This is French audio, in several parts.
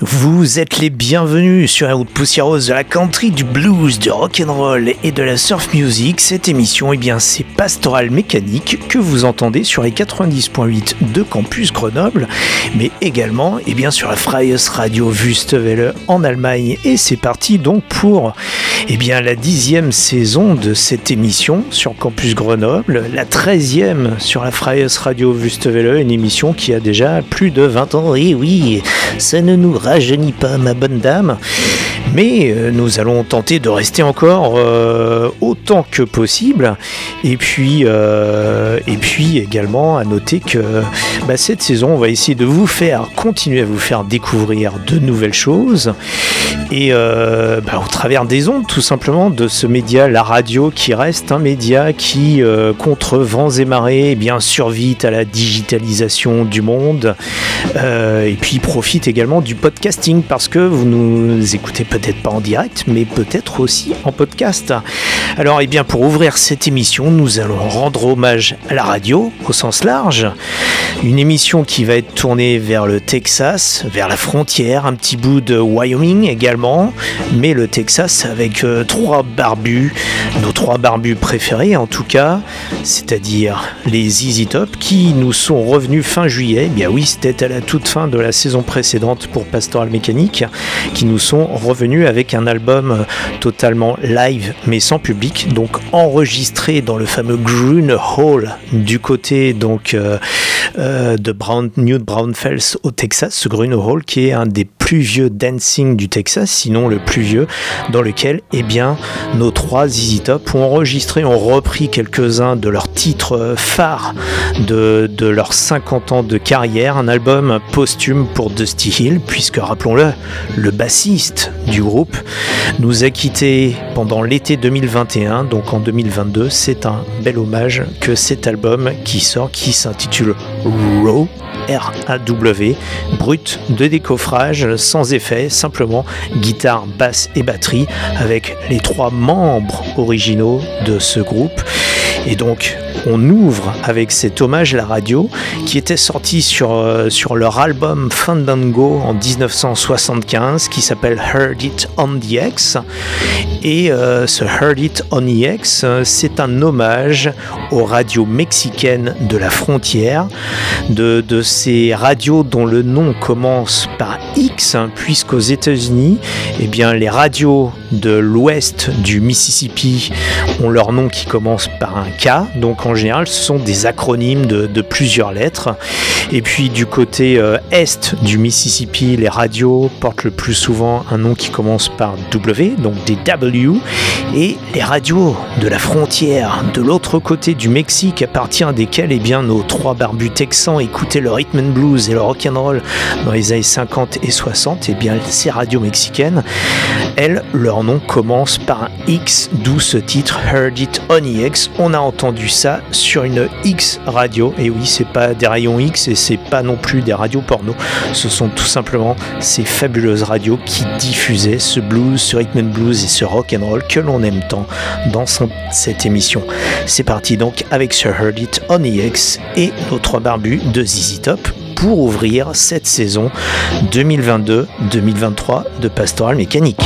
Vous êtes les bienvenus sur la route poussiéreuse de la country, du blues, du rock and roll et de la surf music. Cette émission, eh bien, c'est Pastoral Mécanique que vous entendez sur les 90.8 de Campus Grenoble, mais également, eh bien, sur la Freies Radio Wüstewelle en Allemagne. Et c'est parti donc pour, eh bien, la dixième saison de cette émission sur Campus Grenoble, la treizième sur la Freies Radio Wüstewelle, une émission qui a déjà plus de 20 ans oui, oui, ça ne nous rajeunit pas, ma bonne dame. Mais euh, nous allons tenter de rester encore euh, autant que possible. Et puis, euh, et puis également à noter que bah, cette saison, on va essayer de vous faire continuer à vous faire découvrir de nouvelles choses. Et bah, au travers des ondes, tout simplement, de ce média, la radio, qui reste un média qui, contre vents et marées, eh bien, survit à la digitalisation du monde. et puis profite également du podcasting parce que vous nous écoutez peut-être pas en direct, mais peut-être aussi en podcast. Alors, eh bien, pour ouvrir cette émission, nous allons rendre hommage à la radio au sens large. Une émission qui va être tournée vers le Texas, vers la frontière, un petit bout de Wyoming également, mais le Texas avec euh, trois barbus, nos trois barbus préférés en tout cas, c'est-à-dire les Easy Top qui nous sont revenus fin juillet. Eh bien oui, c'était à la toute fin de la saison précédente pour Pastoral Mécanique, qui nous sont revenus avec un album euh, totalement live mais sans public, donc enregistré dans le fameux Grune Hall du côté donc euh, euh, de Brown, New Braunfels au Texas, ce Grune Hall qui est un des plus vieux dancing du Texas, sinon le plus vieux, dans lequel eh bien, nos trois Easy Top ont enregistré, ont repris quelques-uns de leurs titres phares de, de leurs 50 ans de carrière, un album posthume pour Dusty Hill, puisque rappelons-le, le bassiste du groupe nous a quittés pendant l'été 2021, donc en 2022. C'est un bel hommage que cet album qui sort, qui s'intitule Raw, R-A-W, brut de décoffrage, sans effet, simplement guitare, basse et batterie, avec les trois membres originaux de ce groupe. Et donc, on ouvre avec cet hommage à la radio qui était sorti sur, euh, leur album Fandango en 1975 qui s'appelle Heard It on the X. Et euh, ce Heard It on the X, euh, c'est un hommage aux radios mexicaines de la frontière, de, de ces radios dont le nom commence par X, hein, puisqu'aux États-Unis, eh bien, les radios de l'ouest du Mississippi ont leur nom qui commence par un K, donc en général ce sont des acronymes de, plusieurs lettres. Et puis du côté euh, est du Mississippi, les radios portent le plus souvent un nom qui commence par W, donc des W. Et les radios de la frontière, de l'autre côté du Mexique, à partir desquelles eh bien, nos trois barbus texans écoutaient le rhythm and blues et le rock and roll dans les années 50 et 60, et eh bien ces radios mexicaines, elles, leur nom commence par un X, d'où ce titre Heard It on EX. On a entendu ça sur une X radio. Et oui, c'est pas des rayons X et c'est pas non plus des radios porno. Ce sont tout simplement ces fabuleuses radios qui diffusaient ce blues, ce rhythm and blues et ce rock and roll que l'on aime tant dans cette émission. C'est parti donc avec Sir Heard It on EX et nos trois barbus de ZZ Top pour ouvrir cette saison 2022-2023 de Pastoral Mécanique.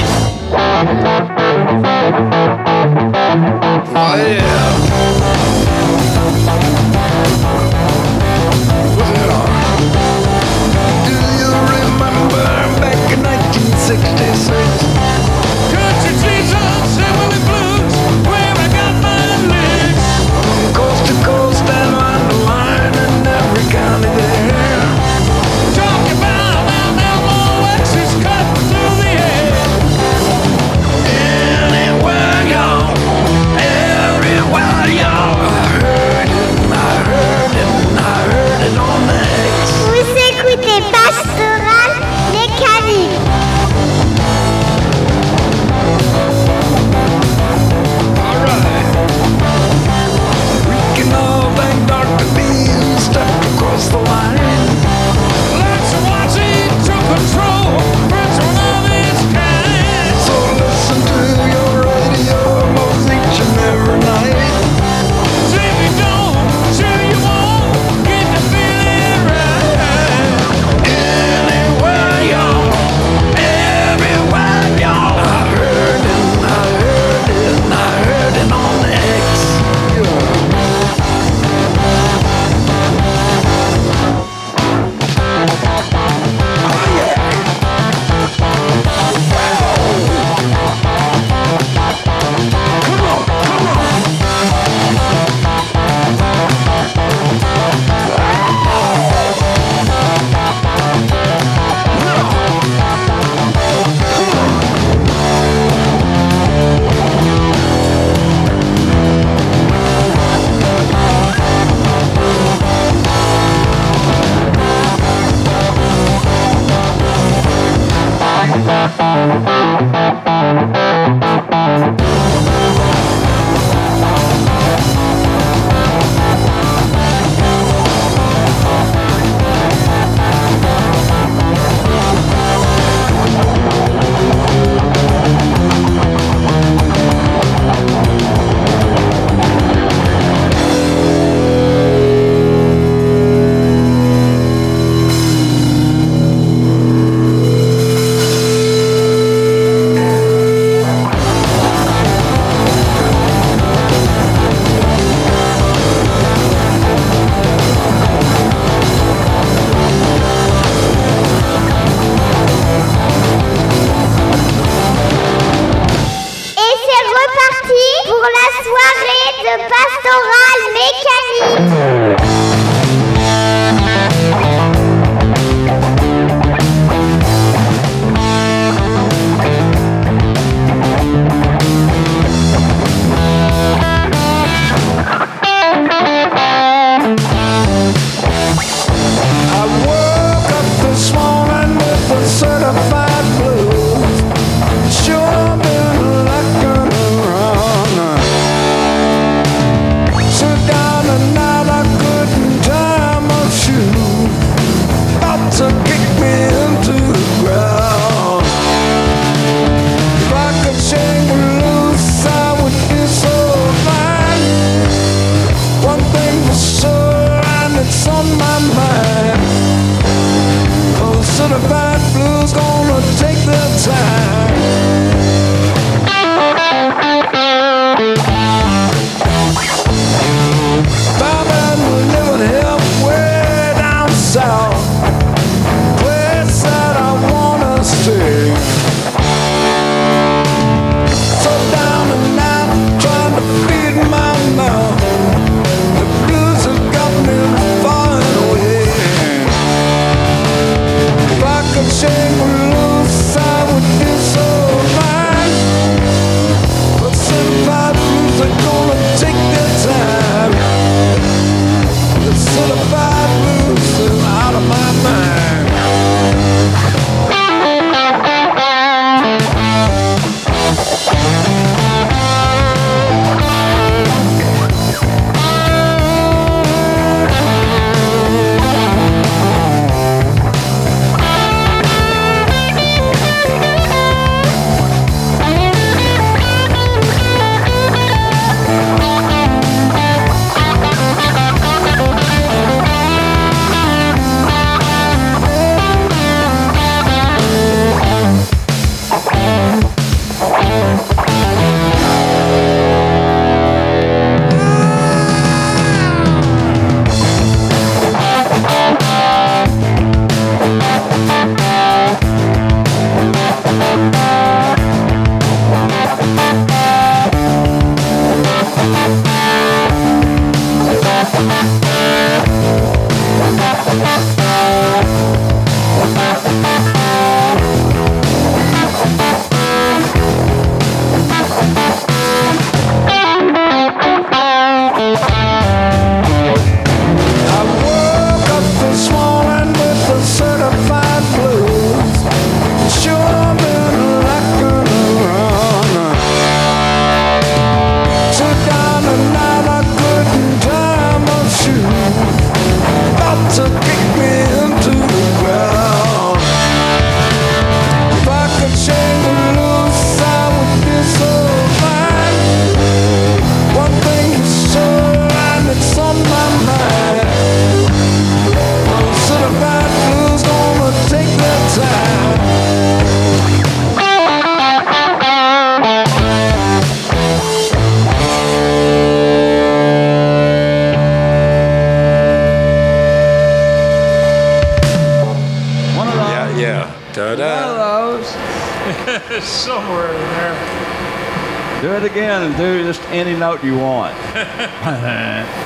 Any note you want.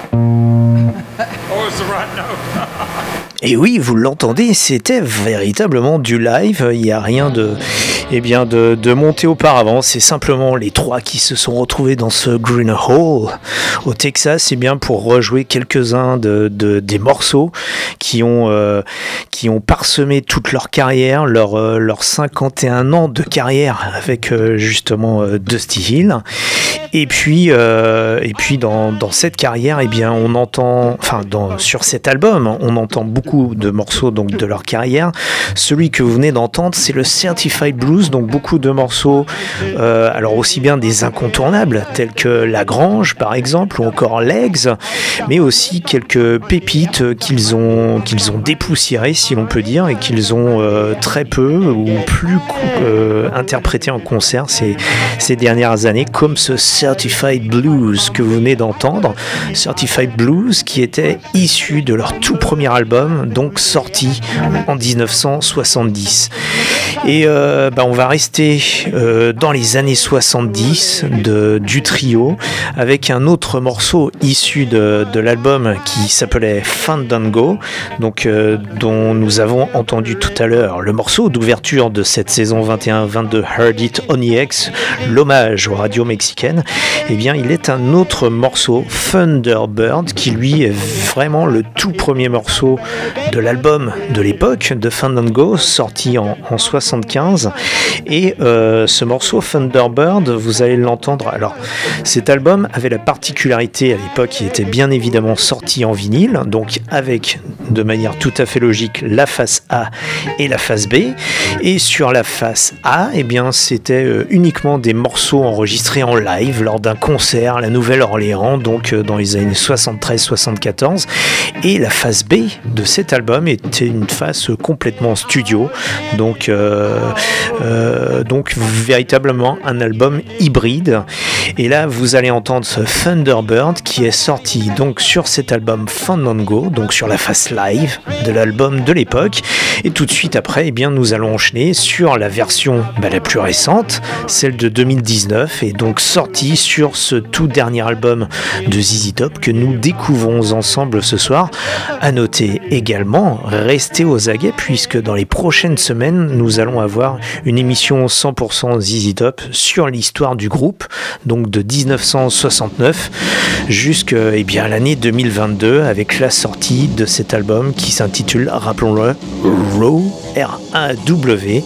Oh. Et oui, vous l'entendez, c'était véritablement du live. Il n'y a rien de, eh bien, de, monté auparavant. C'est simplement les trois qui se sont retrouvés dans ce Green Hole au Texas, eh bien, pour rejouer quelques-uns de, de- des morceaux qui ont, euh, qui ont parsemé toute leur carrière, leur, euh, leurs 51 ans de carrière avec euh, justement euh, Dusty Hill. Et puis, et puis dans, cette carrière, eh bien, on entend, enfin, sur cet album, on entend beaucoup de morceaux donc de leur carrière. Celui que vous venez d'entendre, c'est le Certified Donc beaucoup de morceaux, euh, alors aussi bien des incontournables tels que La Grange, par exemple, ou encore Legs, mais aussi quelques pépites qu'ils ont qu'ils ont dépoussiérées, si l'on peut dire, et qu'ils ont euh, très peu ou plus euh, interprété en concert ces, ces dernières années, comme ce Certified Blues que vous venez d'entendre. Certified Blues qui était issu de leur tout premier album, donc sorti en 1970. Et euh, bah, on va rester euh, dans les années 70 de, du trio avec un autre morceau issu de, de l'album qui s'appelait Fandango, donc euh, dont nous avons entendu tout à l'heure le morceau d'ouverture de cette saison 21-22 Heard It on EX, l'hommage aux radios mexicaines. Eh bien, il est un autre morceau Thunderbird qui lui est vraiment le tout premier morceau de l'album de l'époque de Fandango sorti en, en 75 et euh, ce morceau Thunderbird vous allez l'entendre. Alors cet album avait la particularité à l'époque il était bien évidemment sorti en vinyle donc avec de manière tout à fait logique la face A et la face B. Et sur la face A eh bien c'était euh, uniquement des morceaux enregistrés en live lors d'un concert à la Nouvelle-Orléans donc euh, dans les années 73-74 et la face B de cet album était une face complètement studio donc donc véritablement un album hybride. Et là vous allez entendre ce Thunderbird qui est sorti donc sur cet album Fandango donc sur la face live de l'album de l'époque. Et tout de suite après eh bien nous allons enchaîner sur la version bah, la plus récente celle de 2019 et donc sortie sur ce tout dernier album de ZZ Top que nous découvrons ensemble ce soir. À noter également restez aux aguets puisque dans les prochaines semaines nous allons avoir une émission 100% ZZ Top sur l'histoire du groupe donc de 1969 jusqu'à eh l'année 2022 avec la sortie de cet album qui s'intitule rappelons-le Raw R-A-W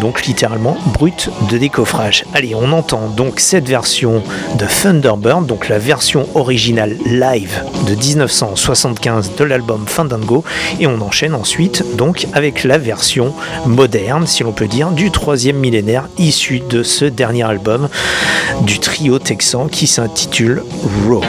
donc littéralement brut de décoffrage. Allez on entend donc cette version de Thunderbird donc la version originale live de 1975 de l'album Fandango et on enchaîne ensuite donc avec la version moderne si l'on peut dire du troisième millénaire issu de ce dernier album du trio texan qui s'intitule Raw.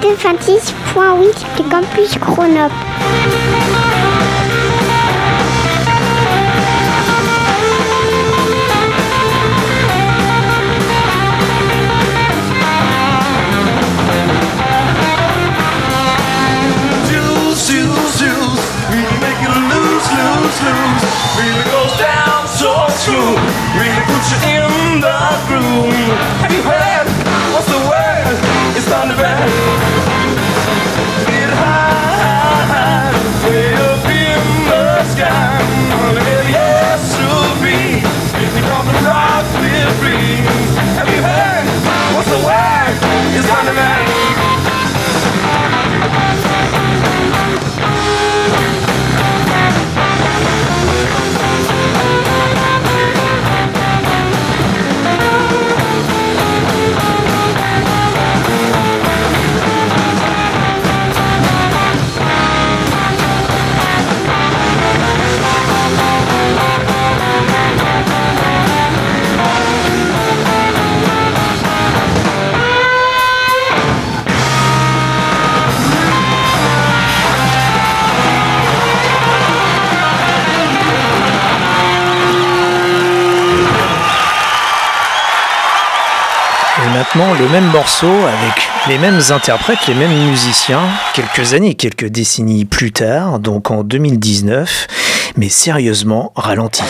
26.8 du campus Grenoble. Really goes down so true, really puts you in the groove. Have you heard? le même morceau avec les mêmes interprètes, les mêmes musiciens, quelques années, quelques décennies plus tard, donc en 2019, mais sérieusement ralenti.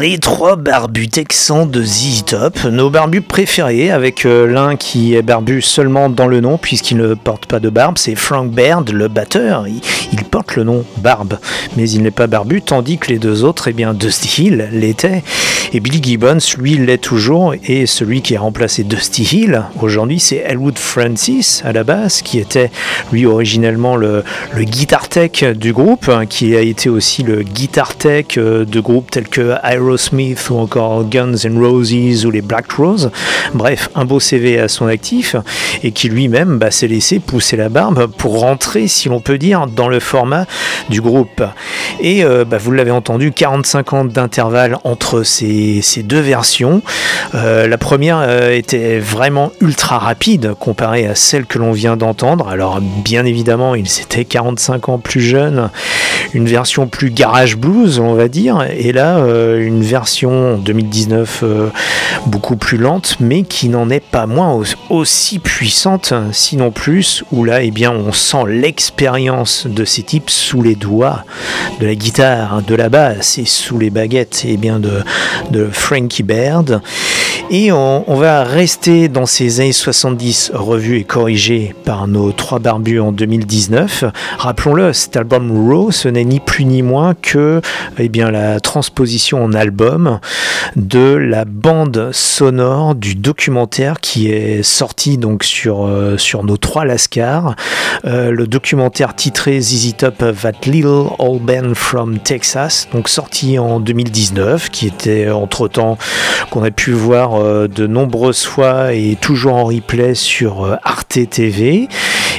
Les trois barbus texans de ZZ Top, nos barbus préférés, avec euh, l'un qui est barbu seulement dans le nom puisqu'il ne porte pas de barbe, c'est Frank Baird, le batteur. Il, porte le nom Barbe, mais il n'est pas barbu, tandis que les deux autres, eh bien Dusty Hill l'était, et Billy Gibbons, lui, l'est toujours, et celui qui a remplacé Dusty Hill aujourd'hui, c'est Elwood Francis à la basse, qui était lui originellement le, guitar tech du groupe, hein, qui a été aussi le guitar tech euh, de groupes tels que Aerosmith ou encore Guns N' Roses ou les Black Rose. Bref, un beau CV à son actif et qui lui-même bah, s'est laissé pousser la barbe pour rentrer, si l'on peut dire, dans le format du groupe. Et euh, bah, vous l'avez entendu, 45 ans d'intervalle entre ces, deux versions. Euh, la première euh, était vraiment ultra rapide comparée à celle que l'on vient d'entendre. Alors bien évidemment, il s'était 45 ans plus jeune, une version plus garage blues, on va dire, et là euh, version 2019 euh, beaucoup plus lente, mais qui n'en est pas moins au aussi puissante, sinon plus, où là, eh bien, on sent l'expérience de ces types sous les doigts de la guitare, de la basse et sous les baguettes, eh bien, de, de Frankie Baird. Et on, va rester dans ces années 70 revus et corrigés par nos trois barbus en 2019. Rappelons-le, cet album Raw, ce n'est ni plus ni moins que eh bien, la transposition en de la bande sonore du documentaire qui est sorti donc sur, euh, sur nos trois Lascars. Euh, le documentaire titré ZZ Top That Little Old Band from Texas, donc sorti en 2019, qui était entre temps qu'on a pu voir euh, de nombreuses fois et toujours en replay sur Arte TV,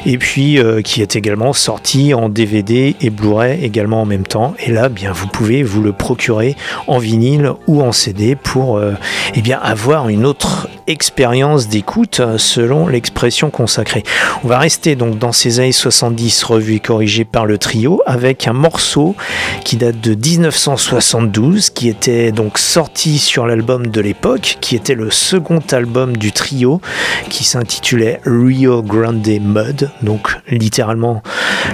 et puis qui est également sorti en DVD et Blu-ray également en même temps. Et là, bien, vous pouvez vous le procurer en vinyle ou en CD pour euh, eh bien, avoir une autre expérience d'écoute euh, selon l'expression consacrée. On va rester donc dans ces années 70 revues et corrigées par le trio avec un morceau qui date de 1972 qui était donc sorti sur l'album de l'époque qui était le second album du trio qui s'intitulait Rio Grande Mud donc littéralement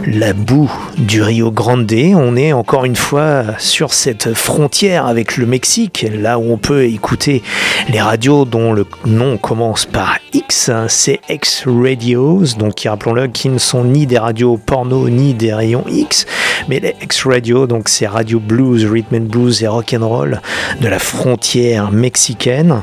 la boue du Rio Grande. On est encore une fois sur cette frontière avec le Mexique, là où on peut écouter les radios dont le nom commence par X, c'est X Radios, donc rappelons-le qui ne sont ni des radios porno ni des rayons X, mais les X Radio, donc c'est radio blues, rhythm and blues et rock and roll de la frontière mexicaine.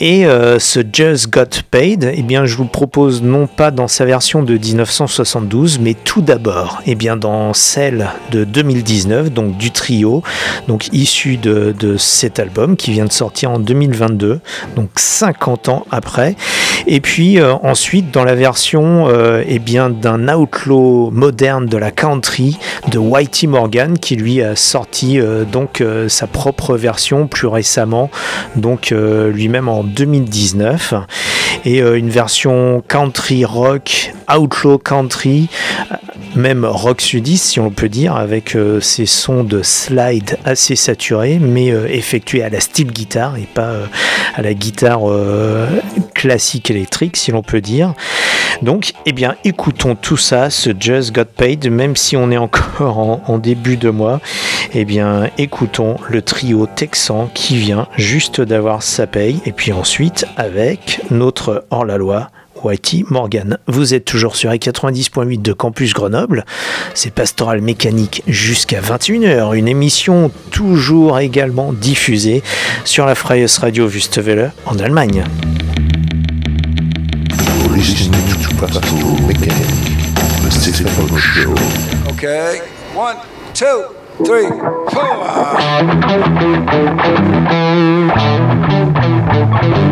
Et euh, ce Just Got Paid, eh bien, je vous propose non pas dans sa version de 1972, mais tout d'abord, eh bien, dans celle de 2019, donc du trio, donc issu de, cet album qui vient de sortir en 2022, donc 50 ans après. Et puis euh, ensuite, dans la version euh, eh bien, d'un outlaw moderne de la country de Whitey Morgan, qui lui a sorti donc sa propre version plus récemment, donc lui-même en 2019 et euh, une version country rock, outlaw country, même rock sudiste si on peut dire, avec euh, ces sons de slide assez saturés, mais euh, effectués à la style guitare et pas à la guitare classique électrique si l'on peut dire. Donc, eh bien, écoutons tout ça, ce Just Got Paid, même si on est encore en, en début de mois. Eh bien, écoutons le trio texan qui vient juste d'avoir sa paye, et puis ensuite avec notre hors-la-loi. Whitey Morgan. Vous êtes toujours sur les 90.8 de Campus Grenoble. C'est Pastoral Mécanique jusqu'à 21h. Une émission toujours également diffusée sur la Freies Radio Wüstewelle en Allemagne. Okay, one, two, three, four. Thank you.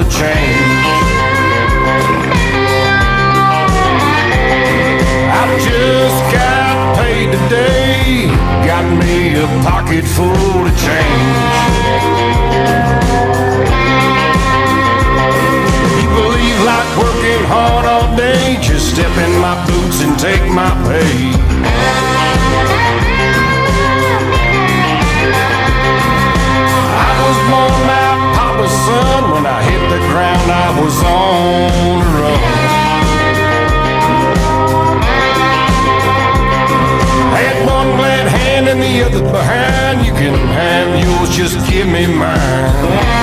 will change. I just got paid today, got me a pocket full of change. People leave like working hard all day, just step in my boots and take my pay. the ground I was on the road. Had one glad hand and the other behind. You can have yours, just give me mine.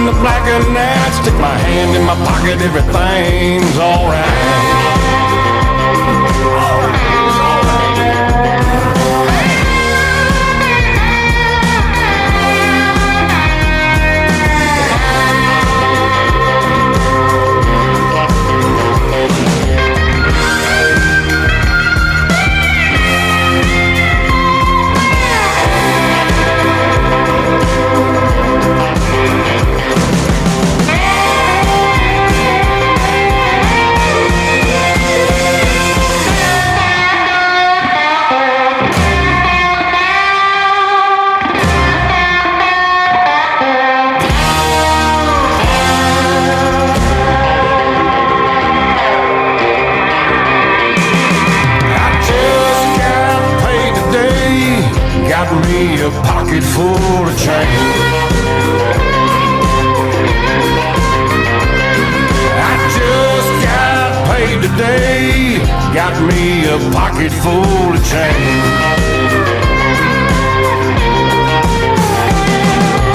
in the black of night. Stick my hand in my pocket, everything's alright. today got me a pocket full of change.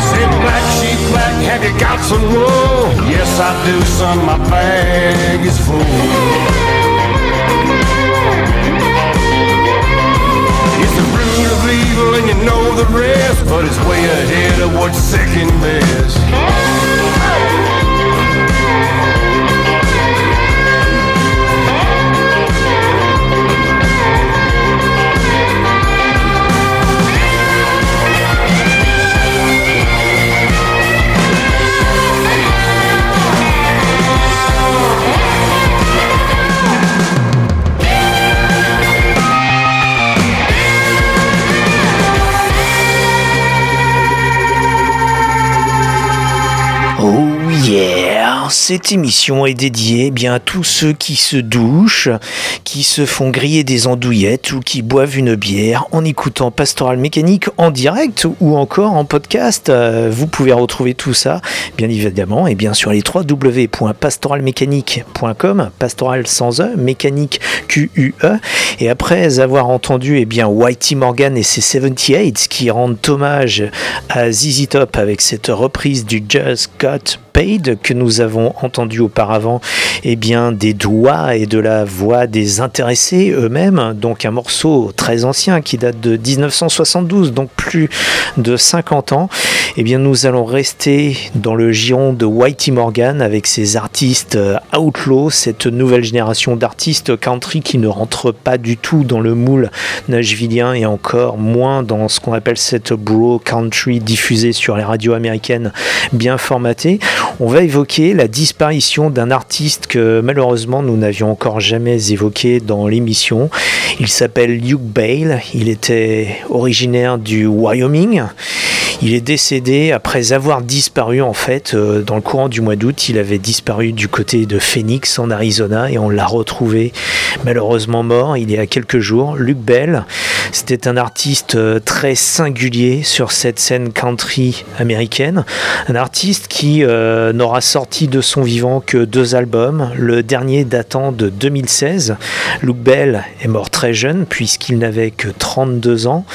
Say, black sheep, black, have you got some wool? Yes, I do, son, my bag is full. It's the root of evil, and you know the rest, but it's way ahead of what's second best. Cette émission est dédiée bien à tous ceux qui se douchent, qui se font griller des andouillettes ou qui boivent une bière en écoutant Pastoral Mécanique en direct ou encore en podcast. Euh, Vous pouvez retrouver tout ça, bien évidemment, et bien sur les www.pastoralmécanique.com, pastoral sans E, mécanique Q-U-E. Et après avoir entendu eh bien, Whitey Morgan et ses 78 qui rendent hommage à ZZ Top avec cette reprise du Just Got Paid que nous avons entendu auparavant, eh bien des doigts et de la voix des intéressés eux-mêmes, donc un morceau très ancien qui date de 1972, donc plus de 50 ans, eh bien nous allons rester dans le giron de Whitey Morgan avec ses artistes euh, outlaw, cette nouvelle génération d'artistes country qui ne rentrent pas du tout dans le moule nashvillien et encore moins dans ce qu'on appelle cette bro country diffusée sur les radios américaines bien formatées. On va évoquer la disparition d'un artiste que malheureusement nous n'avions encore jamais évoqué dans l'émission. Il s'appelle Luke Bale, il était originaire du Wyoming. Il est décédé après avoir disparu en fait euh, dans le courant du mois d'août. Il avait disparu du côté de Phoenix en Arizona et on l'a retrouvé malheureusement mort il y a quelques jours. Luke Bell, c'était un artiste euh, très singulier sur cette scène country américaine. Un artiste qui euh, n'aura sorti de son vivant que deux albums, le dernier datant de 2016. Luke Bell est mort très jeune puisqu'il n'avait que 32 ans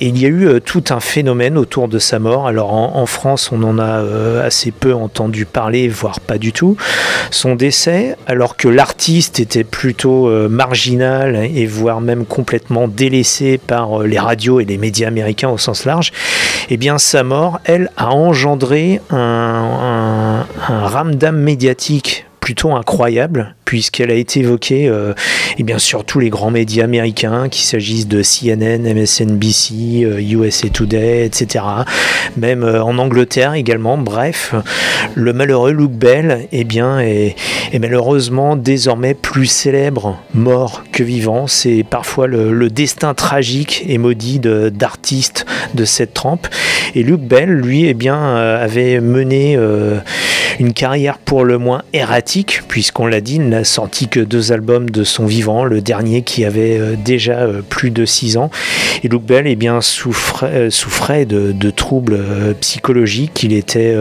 il y a eu tout un phénomène autour de sa mort. Alors en, France, on en a euh, assez peu entendu parler, voire pas du tout. Son décès, alors que l'artiste était plutôt euh, marginal et voire même complètement délaissé par euh, les radios et les médias américains au sens large, eh bien sa mort, elle, a engendré un, un, un ramdam médiatique plutôt incroyable puisqu'elle a été évoquée euh, et bien sur tous les grands médias américains, qu'il s'agisse de CNN, MSNBC, euh, USA Today, etc. Même euh, en Angleterre également. Bref, le malheureux Luke Bell eh bien, est, malheureusement désormais plus célèbre mort que vivant. C'est parfois le, destin tragique et maudit d'artistes de, cette trempe. Et Luke Bell, lui, eh bien, euh, avait mené euh, une carrière pour le moins erratique, puisqu'on l'a dit, il sorti que deux albums de son vivant, le dernier qui avait euh, déjà euh, plus de six ans. Et Luke Bell eh bien, souffrait, euh, souffrait de, de troubles psychologiques, il était,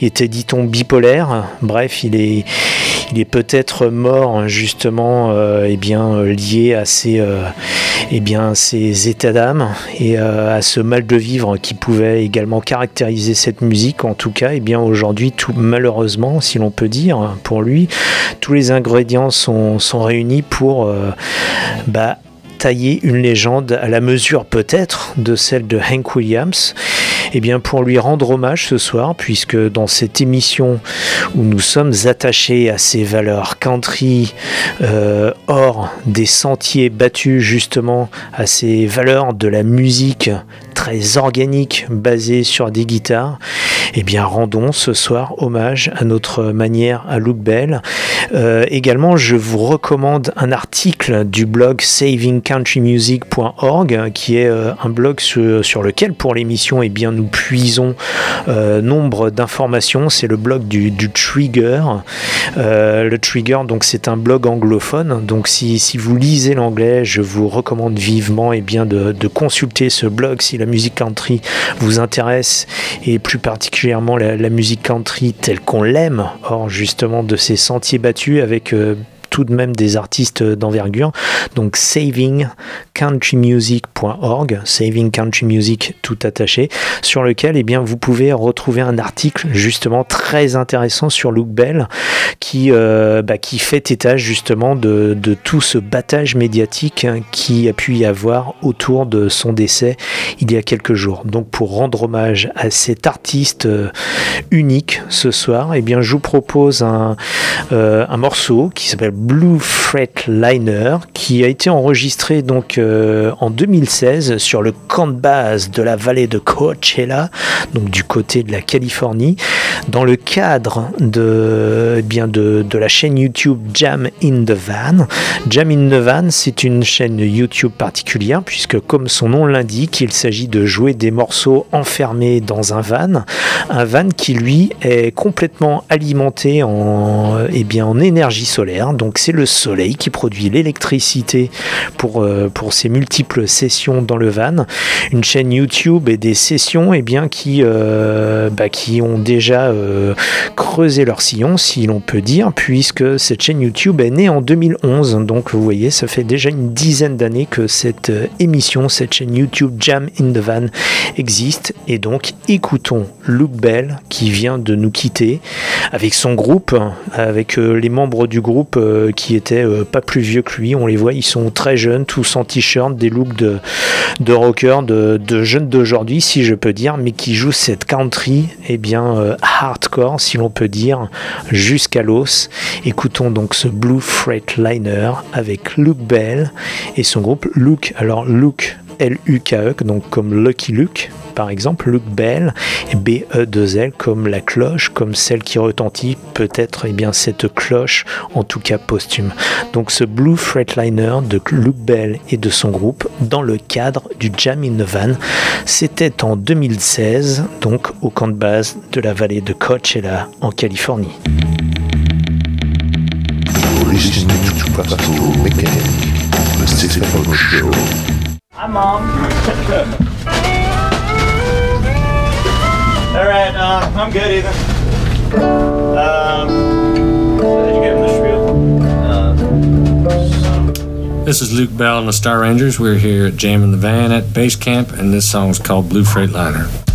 était dit-on, bipolaire. Bref, il est, il est peut-être mort justement euh, eh bien, lié à ses, euh, eh bien, ses états d'âme et à ce mal de vivre qui pouvait également caractériser cette musique. En tout cas, eh aujourd'hui, malheureusement, si l'on peut dire, pour lui, tous les ingrédients sont, sont réunis pour euh, bah, tailler une légende à la mesure peut-être de celle de Hank Williams. Et bien pour lui rendre hommage ce soir, puisque dans cette émission où nous sommes attachés à ces valeurs country, euh, hors des sentiers battus justement à ces valeurs de la musique très organique basée sur des guitares, et bien rendons ce soir hommage à notre manière à Luke Bell. Euh, également, je vous recommande un article du blog savingcountrymusic.org qui est euh, un blog sur, lequel pour l'émission eh bien, nous puisons euh, nombre d'informations. C'est le blog du, Trigger. Le Trigger, donc c'est un blog anglophone. Donc si, si vous lisez l'anglais, je vous recommande vivement eh bien, de, de consulter ce blog si la musique country vous intéresse et plus particulièrement la, la musique country telle qu'on l'aime, hors justement de ces sentiers battus avec euh, tout de même des artistes d'envergure. Donc savingcountrymusic.org, Saving Country Music tout attaché, sur lequel eh bien, vous pouvez retrouver un article justement très intéressant sur Luke Bell qui, euh, bah, qui fait état justement de, de tout ce battage médiatique hein, qui a pu y avoir autour de son décès il y a quelques jours. Donc pour rendre hommage à cet artiste euh, unique ce soir, eh bien, je vous propose un, euh, un morceau qui s'appelle Blue Liner qui a été enregistré donc euh, en 2016 sur le camp de base de la vallée de Coachella, donc du côté de la Californie, dans le cadre de, eh bien de, de la chaîne YouTube Jam in the Van. Jam in the Van, c'est une chaîne YouTube particulière puisque comme son nom l'indique, il s'agit de jouer des morceaux enfermés dans un van, un van qui lui est complètement alimenté en, eh bien, en énergie solaire, donc c'est le soleil qui produit l'électricité pour, euh, pour ces multiples sessions dans le van. Une chaîne YouTube et des sessions eh bien, qui, euh, bah, qui ont déjà euh, creusé leur sillon, si l'on peut dire, puisque cette chaîne YouTube est née en 2011. Donc vous voyez, ça fait déjà une dizaine d'années que cette émission, cette chaîne YouTube Jam in the Van existe. Et donc écoutons Luke Bell qui vient de nous quitter avec son groupe, avec les membres du groupe qui étaient pas plus vieux que lui. On les voit, ils sont très jeunes, tous en t-shirt, des looks de, de rockers, de, jeunes d'aujourd'hui, si je peux dire, mais qui jouent cette country, et bien euh, hardcore, si l'on peut dire, jusqu'à l'os. Écoutons donc ce Blue Freightliner avec Luke Bell et son groupe Luke. Alors Luke L-U-K-E, donc comme Lucky Luke, par exemple, Luke Bell, B-E-2-L, comme la cloche, comme celle qui retentit, peut-être eh cette cloche, en tout cas posthume. Donc ce Blue Freightliner de Luke Bell et de son groupe, dans le cadre du Jam in the Van, c'était en 2016, donc au camp de base de la vallée de Coachella, en Californie. Hi, Mom. All right, uh, I'm good, Ethan. Um, did you give him the spiel? This is Luke Bell and the Star Rangers. We're here at Jam in the Van at base camp, and this song is called Blue Freightliner.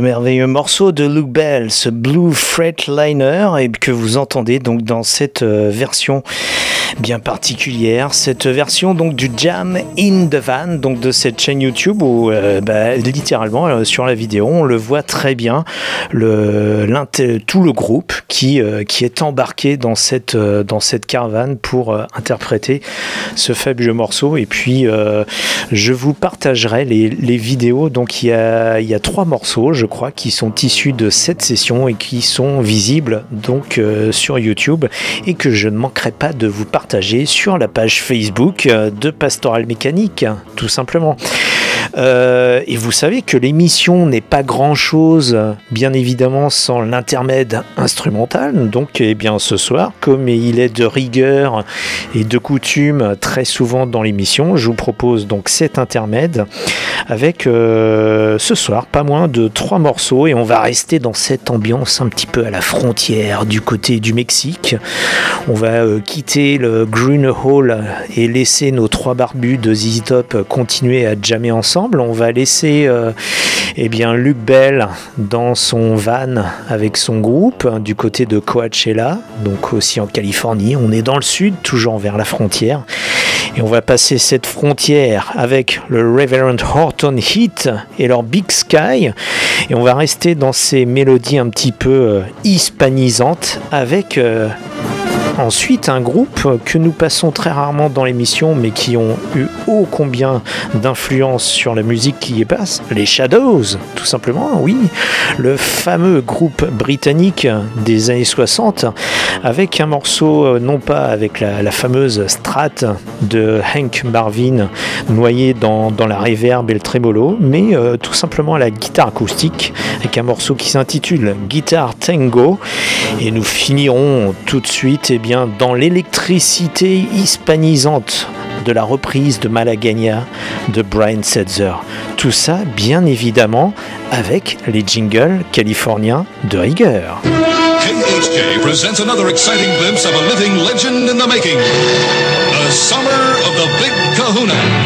Merveilleux morceau de Luke Bell, ce Blue Freightliner, et que vous entendez donc dans cette euh, version bien particulière, cette version donc du Jam in the Van, donc de cette chaîne YouTube où euh, bah, littéralement euh, sur la vidéo on le voit très bien, le, tout le groupe qui, euh, qui est embarqué dans cette, dans cette caravane pour interpréter ce fabuleux morceau. Et puis je vous partagerai les, les vidéos. Donc il y, a, y a trois morceaux, je crois, qui sont issus de cette session et qui sont visibles donc sur YouTube et que je ne manquerai pas de vous partager sur la page Facebook euh, de Pastoral Mécanique, tout simplement. Euh, et vous savez que l'émission n'est pas grand-chose, bien évidemment, sans l'intermède instrumental. Donc, eh bien, ce soir, comme il est de rigueur et de coutume très souvent dans l'émission, je vous propose donc cet intermède avec euh, ce soir pas moins de trois morceaux et on va rester dans cette ambiance un petit peu à la frontière du côté du Mexique. On va euh, quitter le Green Hall et laisser nos trois barbus de ZZ Top continuer à jammer ensemble. On va laisser euh, eh bien Luc Bell dans son van avec son groupe hein, du côté de Coachella, donc aussi en Californie. On est dans le sud, toujours vers la frontière. Et on va passer cette frontière avec le Reverend Horton Heat et leur Big Sky. Et on va rester dans ces mélodies un petit peu euh, hispanisantes avec euh, ensuite un groupe que nous passons très rarement dans l'émission mais qui ont eu ô combien d'influence sur la musique qui y passe, les Shadows, tout simplement, oui, le fameux groupe britannique des années 60 avec un morceau euh, non pas avec la, fameuse strat de Hank Marvin noyé dans, dans la reverb et le tremolo mais euh, tout simplement la guitare acoustique avec un morceau qui s'intitule Guitar Tango. Et nous finirons tout de suite eh bien, dans l'électricité hispanisante de la reprise de Malagania de Brian Setzer. Tout ça, bien évidemment, avec les jingles californiens de rigueur. KHJ presents another exciting glimpse of a living legend in the making. The summer of the Kahuna.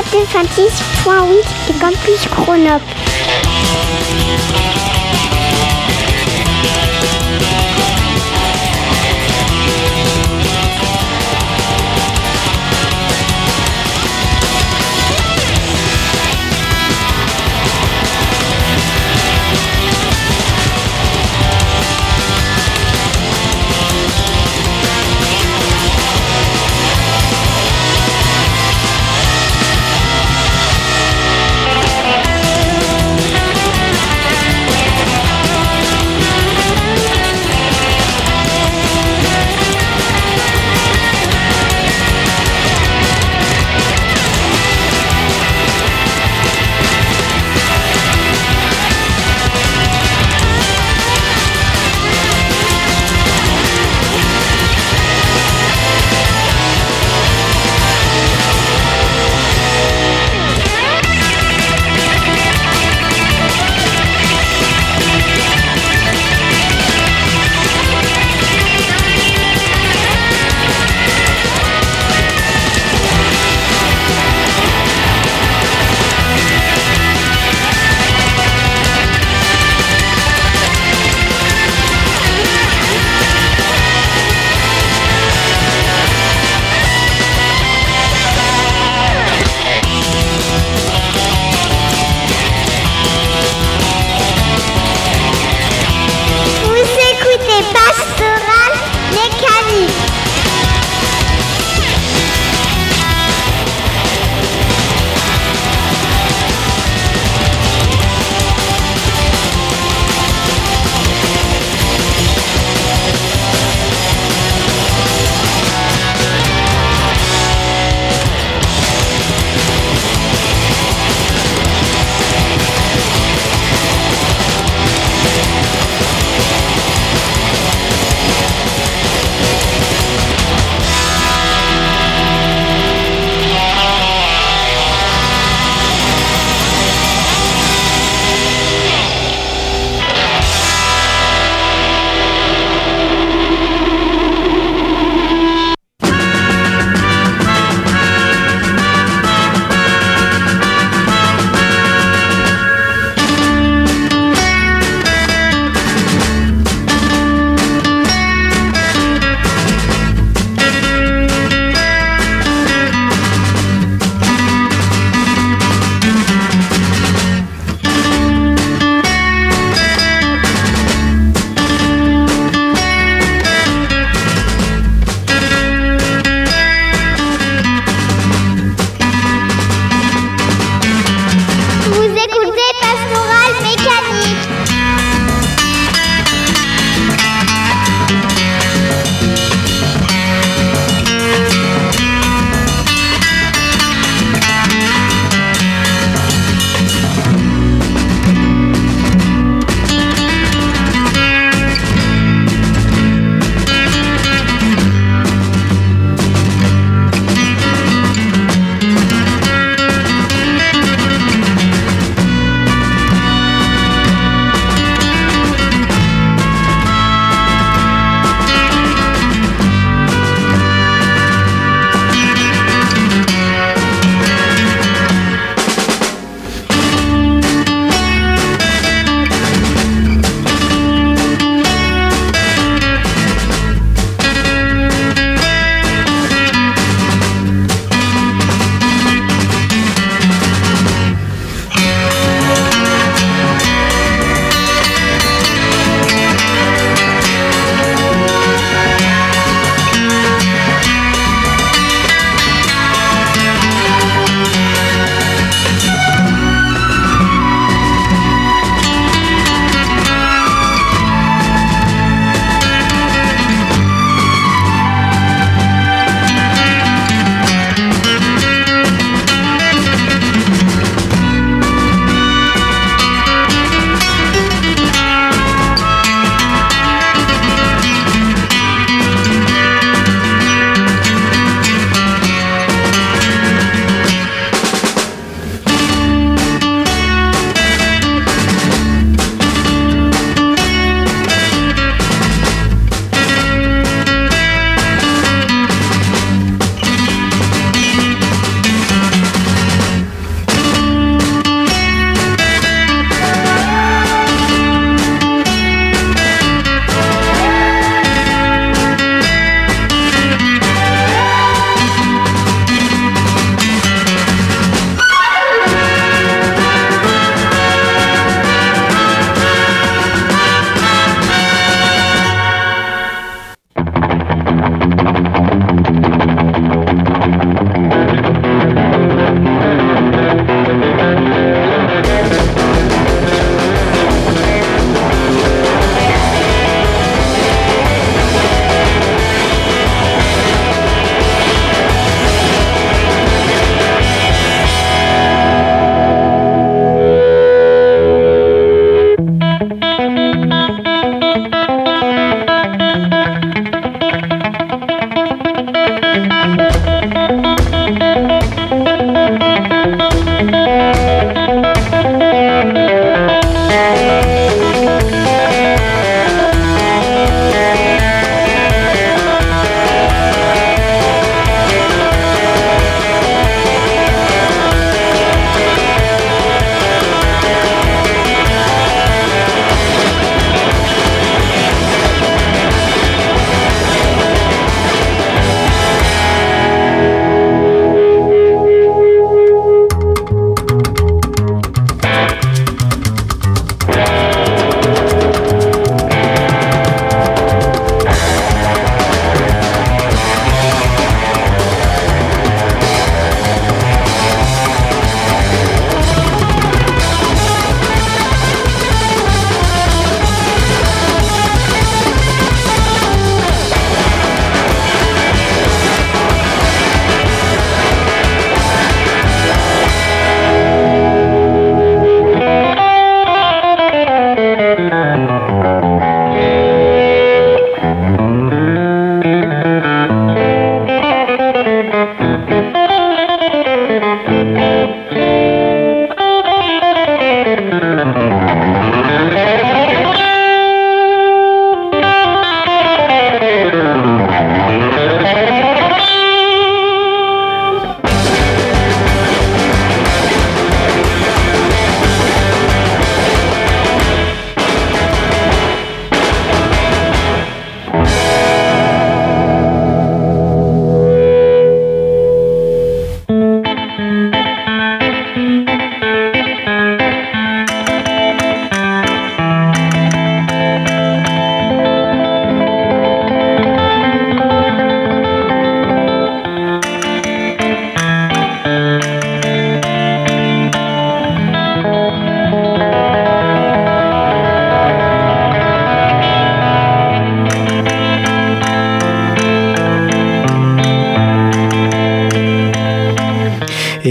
mathematis.8 et Campus Grenoble.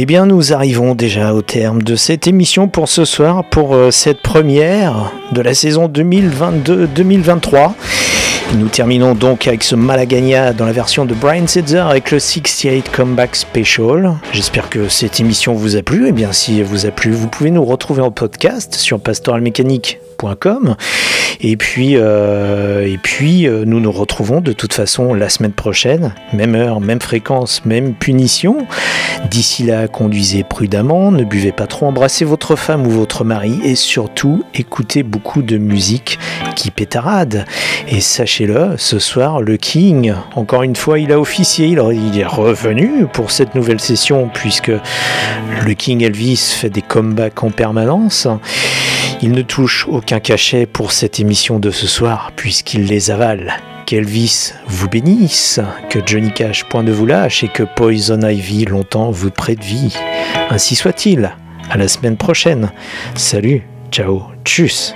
Eh bien, nous arrivons déjà au terme de cette émission pour ce soir, pour euh, cette première de la saison 2022-2023. Nous terminons donc avec ce Malagagna dans la version de Brian Setzer avec le 68 Comeback Special. J'espère que cette émission vous a plu. Eh bien, si elle vous a plu, vous pouvez nous retrouver en podcast sur Et puis, euh, et puis euh, nous nous retrouvons de toute façon la semaine prochaine, même heure, même fréquence, même punition. D'ici là, conduisez prudemment, ne buvez pas trop, embrassez votre femme ou votre mari et surtout écoutez beaucoup de musique qui pétarade. Et sachez-le, ce soir, le King, encore une fois, il a officié, il est revenu pour cette nouvelle session puisque le King Elvis fait des comebacks en permanence. Il ne touche aucun cachet pour cette émission de ce soir puisqu'il les avale. Qu'Elvis vous bénisse, que Johnny Cash point de vous lâche et que Poison Ivy longtemps vous prête vie. Ainsi soit-il. À la semaine prochaine. Salut, ciao, tchuss.